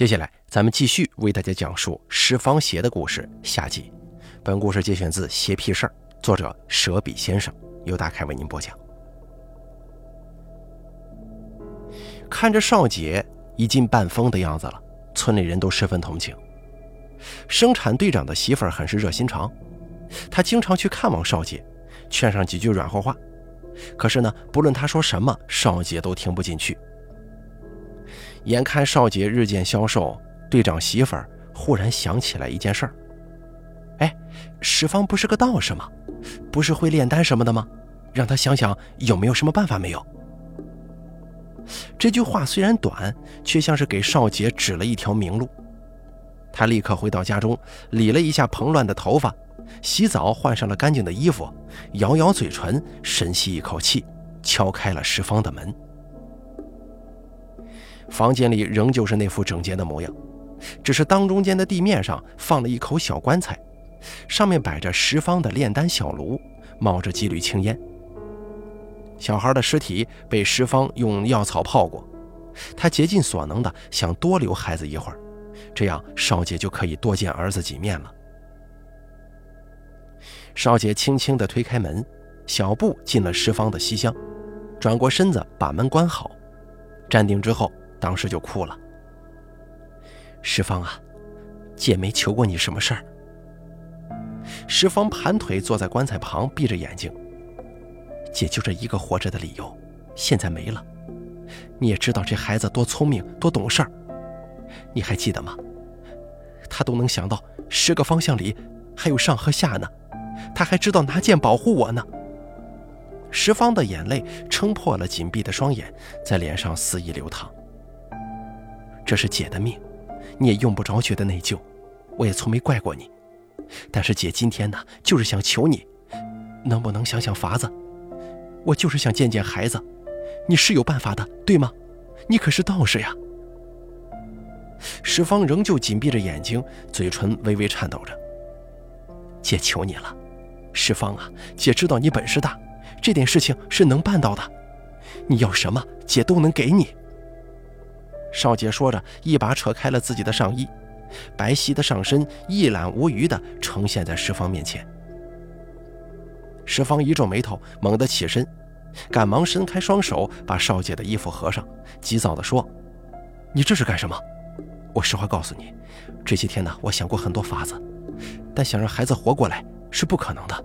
接下来，咱们继续为大家讲述石方邪的故事下集。本故事节选自《邪屁事儿》，作者舍笔先生，由大凯为您播讲。看着少杰已经半疯的样子了，村里人都十分同情。生产队长的媳妇儿很是热心肠，她经常去看望少杰，劝上几句软和话。可是呢，不论他说什么，少杰都听不进去。眼看少杰日渐消瘦，队长媳妇儿忽然想起来一件事儿：“哎，石方不是个道士吗？不是会炼丹什么的吗？让他想想有没有什么办法没有。”这句话虽然短，却像是给少杰指了一条明路。他立刻回到家中，理了一下蓬乱的头发，洗澡，换上了干净的衣服，咬咬嘴唇，深吸一口气，敲开了石方的门。房间里仍旧是那副整洁的模样，只是当中间的地面上放了一口小棺材，上面摆着十方的炼丹小炉，冒着几缕青烟。小孩的尸体被十方用药草泡过，他竭尽所能的想多留孩子一会儿，这样少杰就可以多见儿子几面了。少杰轻轻地推开门，小步进了十方的西厢，转过身子把门关好，站定之后。当时就哭了。石方啊，姐没求过你什么事儿。石方盘腿坐在棺材旁，闭着眼睛。姐就这一个活着的理由，现在没了。你也知道这孩子多聪明，多懂事儿。你还记得吗？他都能想到十个方向里还有上和下呢，他还知道拿剑保护我呢。石方的眼泪撑破了紧闭的双眼，在脸上肆意流淌。这是姐的命，你也用不着觉得内疚，我也从没怪过你。但是姐今天呢，就是想求你，能不能想想法子？我就是想见见孩子，你是有办法的，对吗？你可是道士呀。石方仍旧紧闭着眼睛，嘴唇微微颤抖着。姐求你了，石方啊，姐知道你本事大，这点事情是能办到的。你要什么，姐都能给你。少杰说着，一把扯开了自己的上衣，白皙的上身一览无余地呈现在石方面前。石方一皱眉头，猛地起身，赶忙伸开双手，把少杰的衣服合上，急躁地说：“你这是干什么？我实话告诉你，这些天呢，我想过很多法子，但想让孩子活过来是不可能的，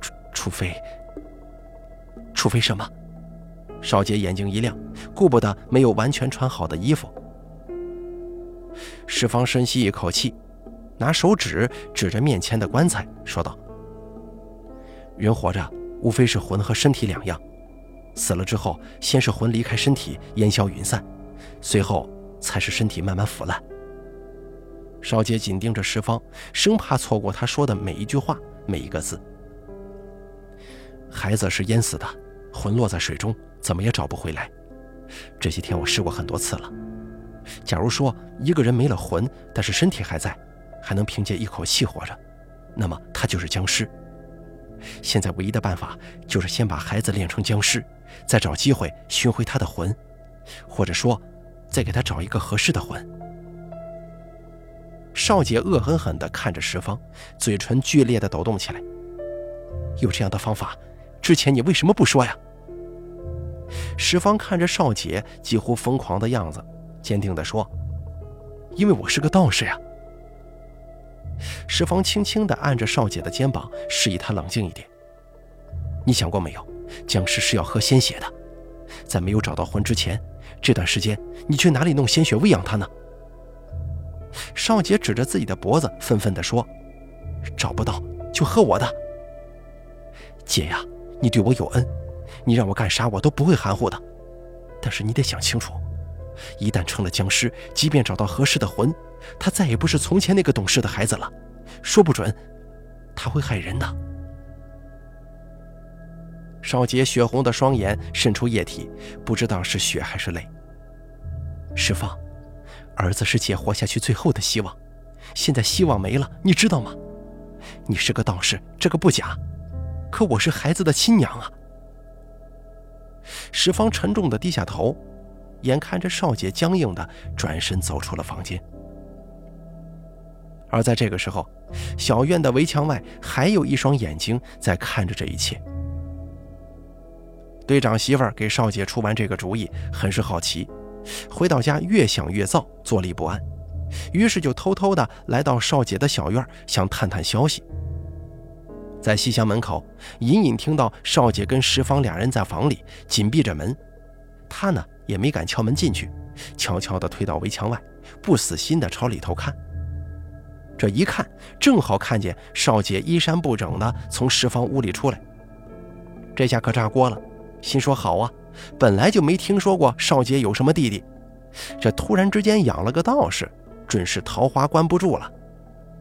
除除非……除非什么？”少杰眼睛一亮，顾不得没有完全穿好的衣服。石方深吸一口气，拿手指指着面前的棺材，说道：“人活着无非是魂和身体两样，死了之后，先是魂离开身体，烟消云散，随后才是身体慢慢腐烂。”少杰紧盯着石方，生怕错过他说的每一句话，每一个字。孩子是淹死的，魂落在水中。怎么也找不回来。这些天我试过很多次了。假如说一个人没了魂，但是身体还在，还能凭借一口气活着，那么他就是僵尸。现在唯一的办法就是先把孩子练成僵尸，再找机会寻回他的魂，或者说，再给他找一个合适的魂。少杰恶狠狠地看着石方，嘴唇剧烈地抖动起来。有这样的方法，之前你为什么不说呀？石方看着少杰几乎疯狂的样子，坚定地说：“因为我是个道士呀。”石方轻轻地按着少杰的肩膀，示意他冷静一点。“你想过没有，僵尸是要喝鲜血的，在没有找到魂之前，这段时间你去哪里弄鲜血喂养他呢？”少杰指着自己的脖子，愤愤地说：“找不到就喝我的。姐呀，你对我有恩。”你让我干啥，我都不会含糊的。但是你得想清楚，一旦成了僵尸，即便找到合适的魂，他再也不是从前那个懂事的孩子了。说不准，他会害人的。少杰血红的双眼渗出液体，不知道是血还是泪。石方，儿子是姐活下去最后的希望，现在希望没了，你知道吗？你是个道士，这个不假，可我是孩子的亲娘啊。石方沉重的低下头，眼看着少姐僵硬的转身走出了房间。而在这个时候，小院的围墙外还有一双眼睛在看着这一切。队长媳妇儿给少姐出完这个主意，很是好奇，回到家越想越躁，坐立不安，于是就偷偷的来到少姐的小院，想探探消息。在西厢门口，隐隐听到少姐跟石芳俩人在房里紧闭着门，他呢也没敢敲门进去，悄悄地推到围墙外，不死心地朝里头看。这一看，正好看见少姐衣衫不整的从石房屋里出来，这下可炸锅了，心说好啊，本来就没听说过少姐有什么弟弟，这突然之间养了个道士，准是桃花关不住了。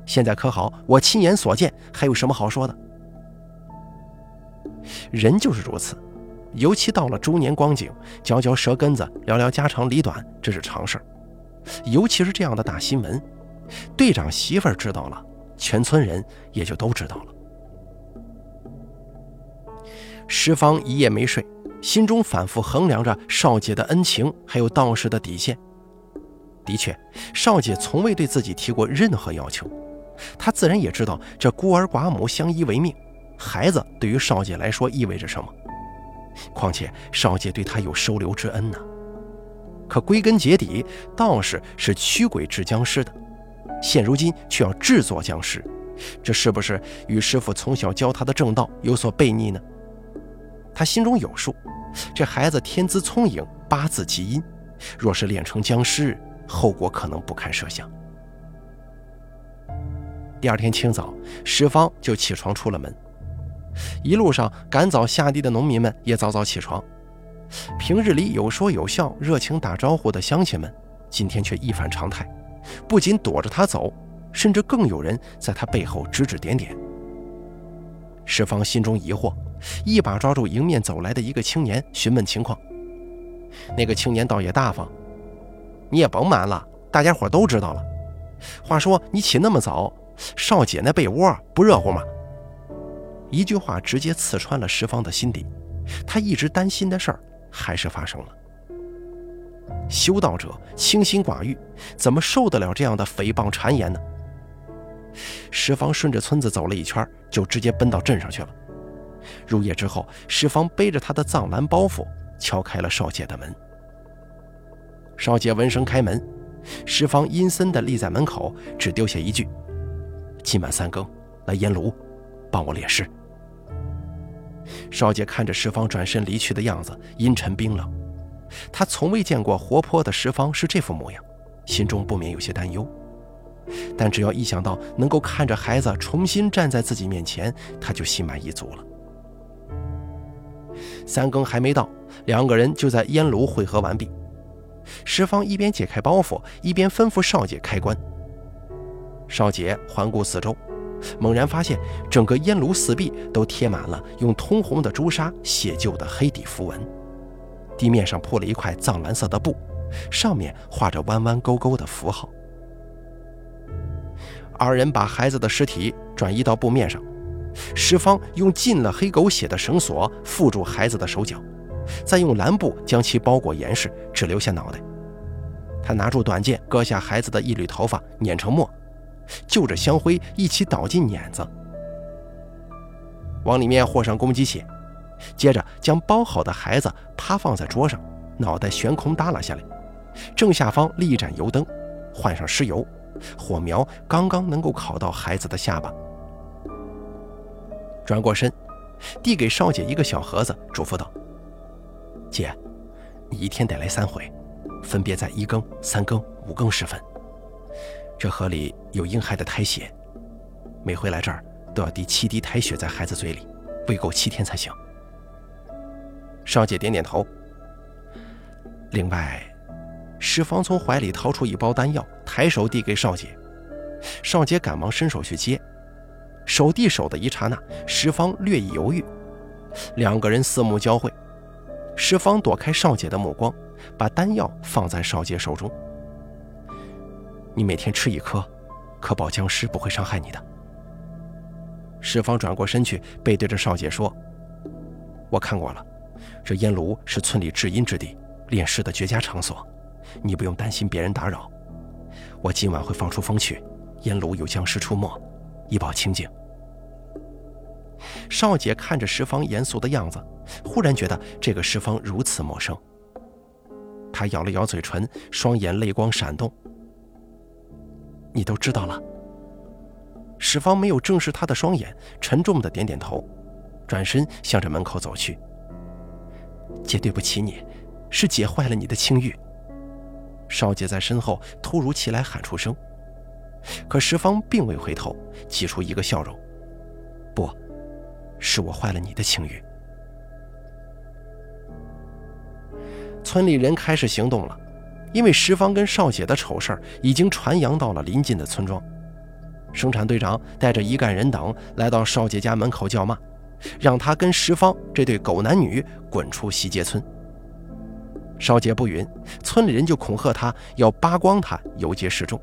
现在可好，我亲眼所见，还有什么好说的？人就是如此，尤其到了中年光景，嚼嚼舌根子，聊聊家长里短，这是常事儿。尤其是这样的大新闻。队长媳妇儿知道了，全村人也就都知道了。石方一夜没睡，心中反复衡量着少姐的恩情，还有道士的底线。的确，少姐从未对自己提过任何要求，她自然也知道这孤儿寡母相依为命，孩子对于少杰来说意味着什么。况且少杰对他有收留之恩呢。可归根结底，道士是驱鬼治僵尸的。现如今却要制作僵尸，这是不是与师傅从小教他的正道有所背逆呢？他心中有数，这孩子天资聪颖，八字极阴，若是练成僵尸，后果可能不堪设想。第二天清早，石方就起床出了门，一路上赶早下地的农民们也早早起床。平日里有说有笑、热情打招呼的乡亲们，今天却一反常态。不仅躲着他走，甚至更有人在他背后指指点点。石方心中疑惑，一把抓住迎面走来的一个青年，询问情况。那个青年倒也大方：“你也甭瞒了，大家伙都知道了。话说你起那么早，少姐那被窝不热乎吗？”一句话直接刺穿了石方的心底，他一直担心的事儿还是发生了。修道者清心寡欲，怎么受得了这样的诽谤谗言呢？石方顺着村子走了一圈，就直接奔到镇上去了。入夜之后，石方背着他的藏蓝包袱，敲开了少姐的门。少姐闻声开门，石方阴森地立在门口，只丢下一句：“今晚三更来烟炉，帮我炼尸。”少杰看着石方转身离去的样子，阴沉冰冷。他从未见过活泼的石方是这副模样，心中不免有些担忧。但只要一想到能够看着孩子重新站在自己面前，他就心满意足了。三更还没到，两个人就在烟炉汇合完毕。石方一边解开包袱，一边吩咐少杰开棺。少杰环顾四周，猛然发现整个烟炉四壁都贴满了用通红的朱砂写就的黑底符文。地面上铺了一块藏蓝色的布，上面画着弯弯勾勾的符号。二人把孩子的尸体转移到布面上，石方用浸了黑狗血的绳索缚住孩子的手脚，再用蓝布将其包裹严实，只留下脑袋。他拿出短剑，割下孩子的一缕头发，碾成末，就着香灰一起倒进碾子，往里面和上公鸡血。接着将包好的孩子趴放在桌上，脑袋悬空耷拉下来，正下方立一盏油灯，换上尸油，火苗刚刚能够烤到孩子的下巴。转过身，递给少姐一个小盒子，嘱咐道：“姐，你一天得来三回，分别在一更、三更、五更时分。这河里有婴孩的胎血，每回来这儿都要滴七滴胎血在孩子嘴里，喂够七天才行。”少姐点点头。另外，石方从怀里掏出一包丹药，抬手递给少姐。少姐赶忙伸手去接，手递手的一刹那，石方略一犹豫，两个人四目交汇。石方躲开少姐的目光，把丹药放在少姐手中。你每天吃一颗，可保僵尸不会伤害你的。石方转过身去，背对着少姐说：“我看过了。”这烟炉是村里至阴之地，炼尸的绝佳场所，你不用担心别人打扰。我今晚会放出风去，烟炉有僵尸出没，以保清静。少姐看着石方严肃的样子，忽然觉得这个石方如此陌生。她咬了咬嘴唇，双眼泪光闪动。你都知道了。石方没有正视他的双眼，沉重的点点头，转身向着门口走去。姐，对不起你，是姐坏了你的清誉。少姐在身后突如其来喊出声，可石方并未回头，挤出一个笑容。不，是我坏了你的清誉。村里人开始行动了，因为石方跟少姐的丑事已经传扬到了邻近的村庄。生产队长带着一干人等来到少姐家门口叫骂，让他跟石方这对狗男女滚出西街村。少杰不允，村里人就恐吓他，要扒光他，游街示众，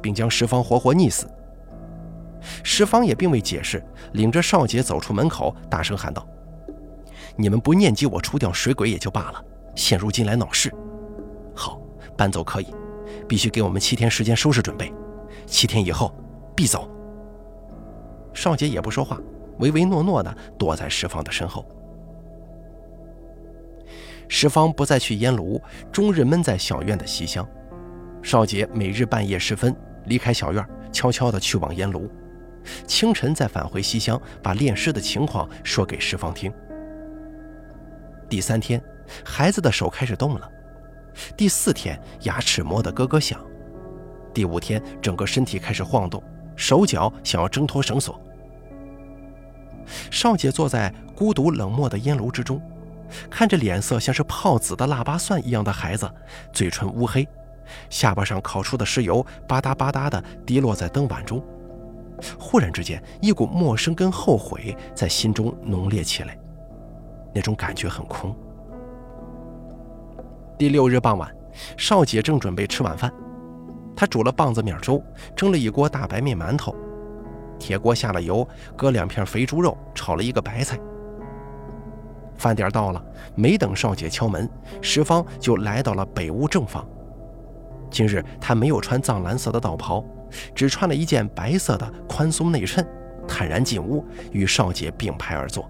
并将石方活活溺死。石方也并未解释，领着少杰走出门口，大声喊道：“你们不念及我除掉水鬼也就罢了，现如今来闹事，搬走可以，必须给我们七天时间收拾准备，七天以后必走。”少杰也不说话，唯唯诺诺的躲在石方的身后。石方不再去烟炉，终日闷在小院的西厢。少杰每日半夜时分离开小院，悄悄地去往烟炉，清晨再返回西厢，把炼尸的情况说给石方听。第三天，孩子的手开始动了；第四天，牙齿磨得咯咯响；第五天，整个身体开始晃动，手脚想要挣脱绳索。少杰坐在孤独冷漠的烟炉之中。看着脸色像是泡紫的腊八蒜一样的孩子，嘴唇乌黑，下巴上烤出的尸油吧嗒吧嗒地滴落在灯碗中。忽然之间，一股陌生跟后悔在心中浓烈起来，那种感觉很空。第六日傍晚，少姐正准备吃晚饭，她煮了棒子面粥，蒸了一锅大白面馒头，铁锅下了油，搁两片肥猪肉，炒了一个白菜。饭点到了，没等少姐敲门，石方就来到了北屋正房。今日他没有穿藏蓝色的道袍，只穿了一件白色的宽松内衬，坦然进屋，与少姐并排而坐。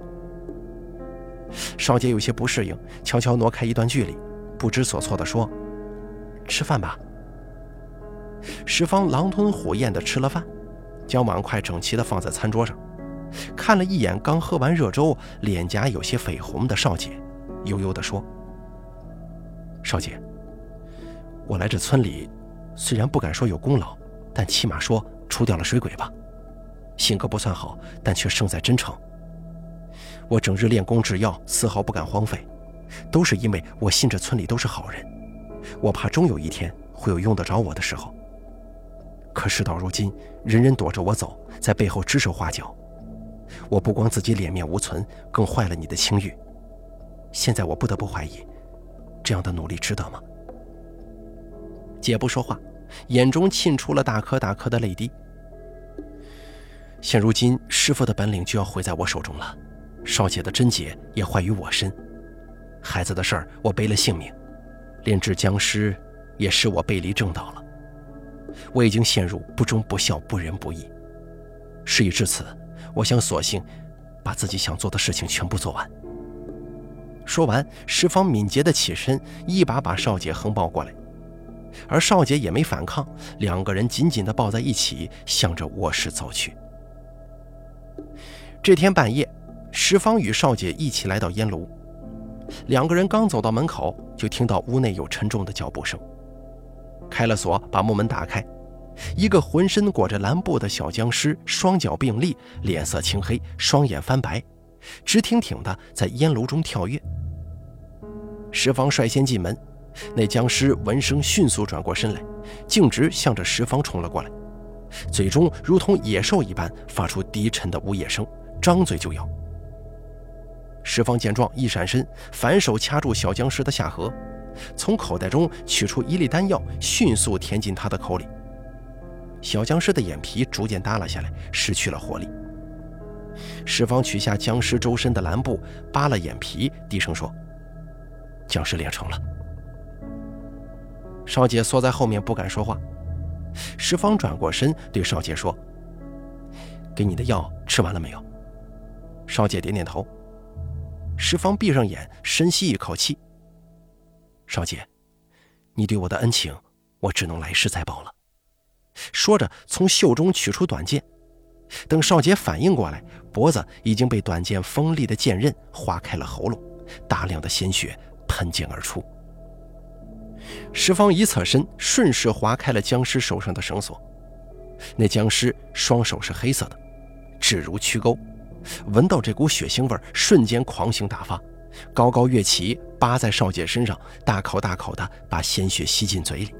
少姐有些不适应，悄悄挪开一段距离，不知所措地说：“吃饭吧。”石方狼吞虎咽地吃了饭，将碗筷整齐地放在餐桌上。看了一眼刚喝完热粥、脸颊有些绯红的少姐，悠悠地说：“少姐，我来这村里，虽然不敢说有功劳，但起码说除掉了水鬼吧。性格不算好，但却胜在真诚。我整日练功制药，丝毫不敢荒废，都是因为我信这村里都是好人。我怕终有一天会有用得着我的时候。可事到如今，人人躲着我走，在背后指手画脚。”我不光自己脸面无存，更坏了你的清誉。现在我不得不怀疑，这样的努力值得吗？姐不说话，眼中沁出了大颗大颗的泪滴。现如今，师傅的本领就要毁在我手中了，少姐的贞洁也坏于我身。孩子的事儿，我背了性命；炼制僵尸，也使我背离正道了。我已经陷入不忠不孝、不仁不义。事已至此。我想索性把自己想做的事情全部做完。说完，石方敏捷地起身，一把把少姐横抱过来，而少姐也没反抗，两个人紧紧地抱在一起，向着卧室走去。这天半夜，石方与少姐一起来到烟炉，两个人刚走到门口，就听到屋内有沉重的脚步声。开了锁，把木门打开。一个浑身裹着蓝布的小僵尸，双脚并立，脸色青黑，双眼翻白，直挺挺的在烟炉中跳跃。石方率先进门，那僵尸闻声迅速转过身来，径直向着石方冲了过来，嘴中如同野兽一般发出低沉的呜咽声，张嘴就咬。石方见状，一闪身，反手掐住小僵尸的下颌，从口袋中取出一粒丹药，迅速填进他的口里。小僵尸的眼皮逐渐耷拉下来，失去了活力。石方取下僵尸周身的蓝布，扒了眼皮，低声说：“僵尸练成了，少杰缩在后面不敢说话。石方转过身对少杰说：“给你的药吃完了没有？”少杰点点头。石方闭上眼，深吸一口气。少杰，你对我的恩情，我只能来世再报了。说着，从袖中取出短剑。等少杰反应过来，脖子已经被短剑锋利的剑刃划开了喉咙，大量的鲜血喷溅而出。石方一侧身，顺势划开了僵尸手上的绳索。那僵尸双手是黑色的，指如曲钩，闻到这股血腥味，瞬间狂性大发，高高跃起，扒在少杰身上，大口大口的把鲜血吸进嘴里，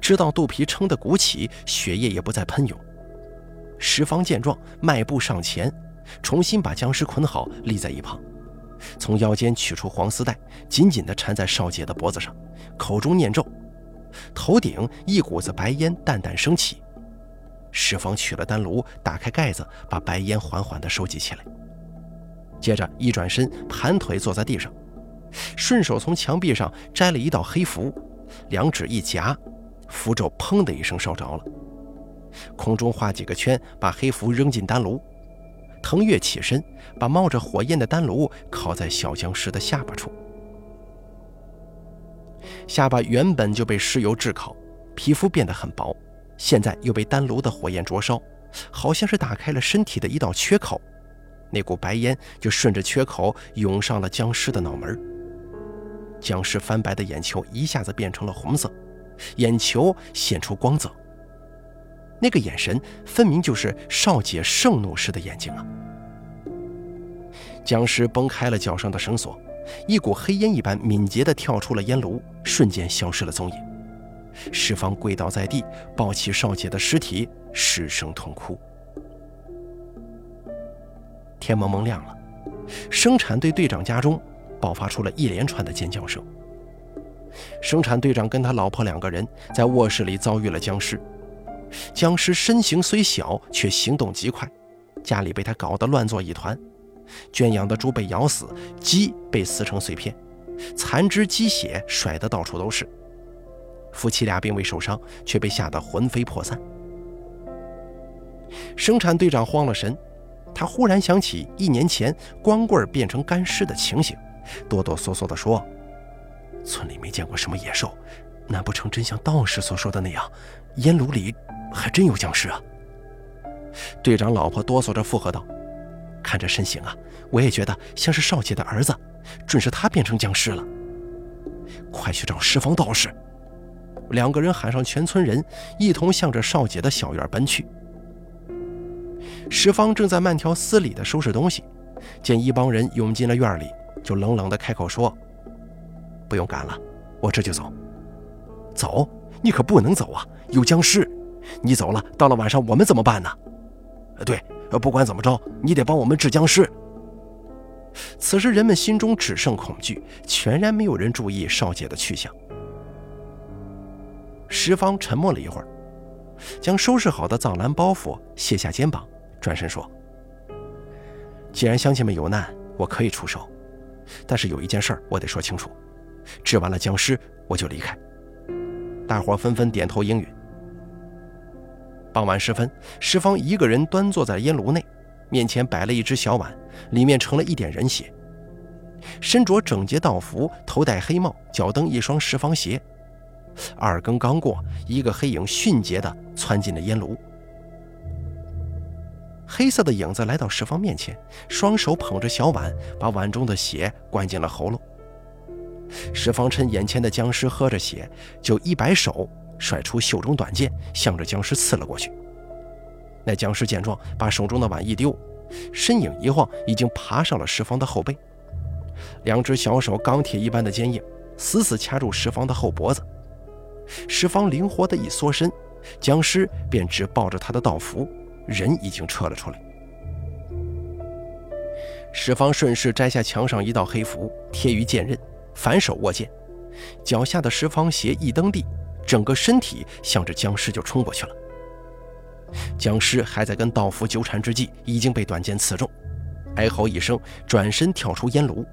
直到肚皮撑得鼓起，血液也不再喷涌。石方见状，迈步上前，重新把僵尸捆好，立在一旁。从腰间取出黄丝带，紧紧地缠在少杰的脖子上，口中念咒。头顶一股子白烟淡淡升起。石方取了丹炉，打开盖子，把白烟缓缓地收集起来。接着一转身，盘腿坐在地上，顺手从墙壁上摘了一道黑符，两指一夹，符咒砰的一声烧着了。空中画几个圈，把黑符扔进丹炉。腾跃起身，把冒着火焰的丹炉靠在小僵尸的下巴处。下巴原本就被尸油炙烤，皮肤变得很薄，现在又被丹炉的火焰灼烧，好像是打开了身体的一道缺口。那股白烟就顺着缺口涌上了僵尸的脑门。僵尸翻白的眼球一下子变成了红色，眼球显出光泽。那个眼神分明就是少姐盛怒时的眼睛啊！僵尸崩开了脚上的绳索，一股黑烟一般敏捷地跳出了烟炉，瞬间消失了踪影。石方跪倒在地，抱起少姐的尸体，失声痛哭。天蒙蒙亮了，生产队队长家中爆发出了一连串的尖叫声。生产队长跟他老婆两个人在卧室里遭遇了僵尸。僵尸身形虽小，却行动极快，家里被他搞得乱作一团。圈养的猪被咬死，鸡被撕成碎片，残肢鸡血甩得到处都是。夫妻俩并未受伤，却被吓得魂飞魄散。生产队长慌了神，他忽然想起一年前光棍变成干尸的情形，哆哆嗦嗦地说：“村里没见过什么野兽，难不成真像道士所说的那样，烟炉里……”还真有僵尸啊！队长老婆哆嗦着附和道：“看这身形啊，我也觉得像是少姐的儿子，准是他变成僵尸了。快去找十方道士！”两个人喊上全村人，一同向着少姐的小院奔去。石方正在慢条斯理地收拾东西，见一帮人涌进了院里，就冷冷地开口说：“不用赶了，我这就走。”“走？你可不能走啊！有僵尸！”你走了，到了晚上我们怎么办呢？对，不管怎么着，你得帮我们治僵尸。此时人们心中只剩恐惧，全然没有人注意少姐的去向。石方沉默了一会儿，将收拾好的藏蓝包袱卸下肩膀，转身说：“既然乡亲们有难，我可以出手，但是有一件事我得说清楚：治完了僵尸，我就离开。”大伙纷纷点头应允。傍晚时分，石方一个人端坐在烟炉内，面前摆了一只小碗，里面盛了一点人血。身着整洁道服，头戴黑帽，脚蹬一双十方鞋。二更刚过，一个黑影迅捷地窜进了烟炉。黑色的影子来到石方面前，双手捧着小碗，把碗中的血灌进了喉咙。石方趁眼前的僵尸喝着血，就一摆手。甩出袖中短剑，向着僵尸刺了过去。那僵尸见状，把手中的碗一丢，身影一晃，已经爬上了石方的后背。两只小手钢铁一般的坚硬，死死掐住石方的后脖子。石方灵活的一缩身，僵尸便只抱着他的道符，人已经撤了出来。石方顺势摘下墙上一道黑符，贴于剑刃，反手握剑，脚下的石方鞋一蹬地。整个身体向着僵尸就冲过去了。僵尸还在跟道符纠缠之际，已经被短剑刺中，哀嚎一声，转身跳出烟炉。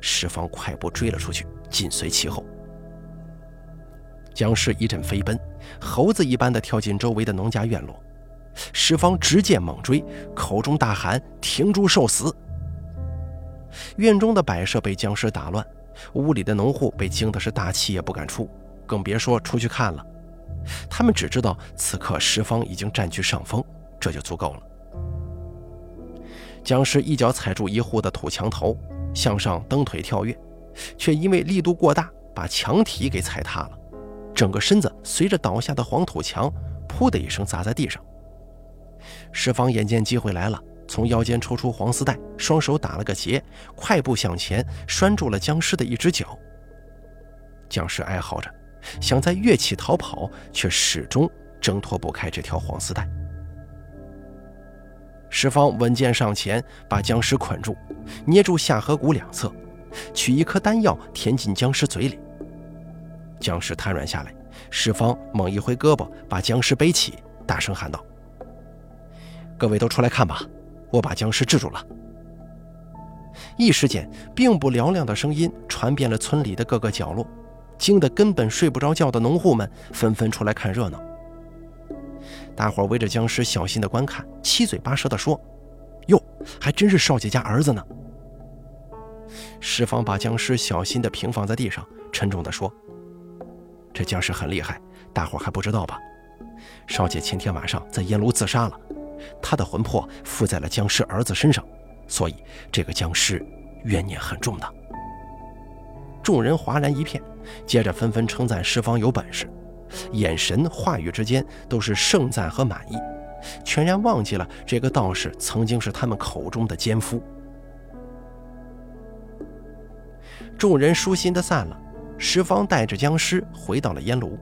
石方快步追了出去，紧随其后。僵尸一阵飞奔，猴子一般的跳进周围的农家院落。石方直剑猛追，口中大喊：“停住，受死！”院中的摆设被僵尸打乱，屋里的农户被惊的是大气也不敢出，更别说出去看了。他们只知道此刻石方已经占据上风，这就足够了。僵尸一脚踩住一户的土墙头，向上蹬腿跳跃，却因为力度过大，把墙体给踩塌了，整个身子随着倒下的黄土墙，噗的一声砸在地上。石方眼见机会来了，从腰间抽出黄丝带，双手打了个结，快步向前，拴住了僵尸的一只脚。僵尸哀嚎着，想再跃起逃跑，却始终挣脱不开这条黄丝带。石方稳健上前，把僵尸捆住，捏住下颌骨两侧，取一颗丹药填进僵尸嘴里。僵尸瘫软下来，石方猛一挥胳膊，把僵尸背起，大声喊道。各位都出来看吧，我把僵尸制住了。一时间，并不嘹亮的声音传遍了村里的各个角落，惊得根本睡不着觉的农户们纷纷出来看热闹。大伙围着僵尸小心的观看，七嘴八舌的说：“哟，还真是少姐家儿子呢。”石方把僵尸小心的平放在地上，沉重的说：“这僵尸很厉害，大伙还不知道吧？少姐前天晚上在烟炉自杀了。”他的魂魄附在了僵尸儿子身上，所以这个僵尸怨念很重的。众人哗然一片，接着纷纷称赞石方有本事，眼神、话语之间都是盛赞和满意，全然忘记了这个道士曾经是他们口中的奸夫。众人舒心的散了，石方带着僵尸回到了烟炉。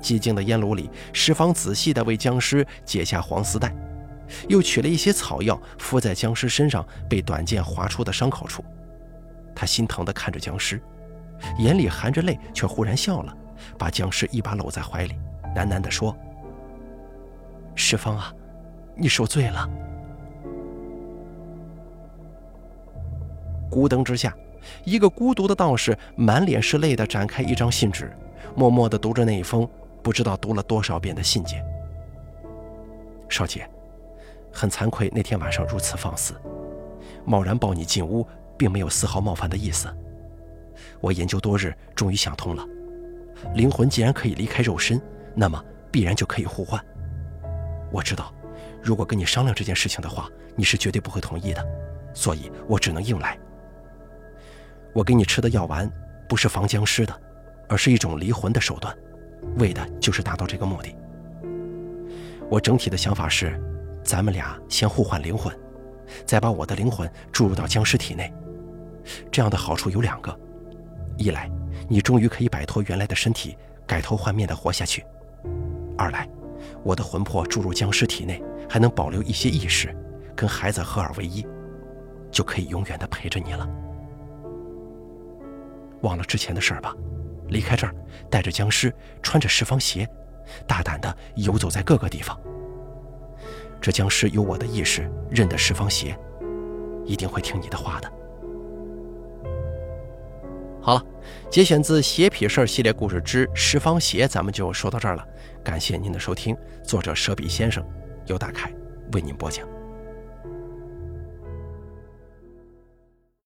寂静的烟炉里，石方仔细地为僵尸解下黄丝带，又取了一些草药敷在僵尸身上被短剑划出的伤口处。他心疼地看着僵尸，眼里含着泪，却忽然笑了，把僵尸一把搂在怀里，喃喃地说：“石方啊，你受罪了。”孤灯之下，一个孤独的道士满脸是泪地展开一张信纸，默默地读着那一封。不知道读了多少遍的信件，少杰，很惭愧那天晚上如此放肆，贸然抱你进屋，并没有丝毫冒犯的意思。我研究多日，终于想通了，灵魂既然可以离开肉身，那么必然就可以互换。我知道，如果跟你商量这件事情的话，你是绝对不会同意的，所以我只能硬来。我给你吃的药丸，不是防僵尸的，而是一种离魂的手段。为的就是达到这个目的。我整体的想法是，咱们俩先互换灵魂，再把我的灵魂注入到僵尸体内。这样的好处有两个：一来，你终于可以摆脱原来的身体，改头换面的活下去；二来，我的魂魄注入僵尸体内，还能保留一些意识，跟孩子合二为一，就可以永远的陪着你了。忘了之前的事儿吧。离开这儿，带着僵尸，穿着十方鞋，大胆地游走在各个地方。这僵尸有我的意识，认得十方鞋，一定会听你的话的。好了，节选自《邪痞事儿》系列故事之十方鞋，咱们就说到这儿了。感谢您的收听，作者舍笔先生，由大凯为您播讲。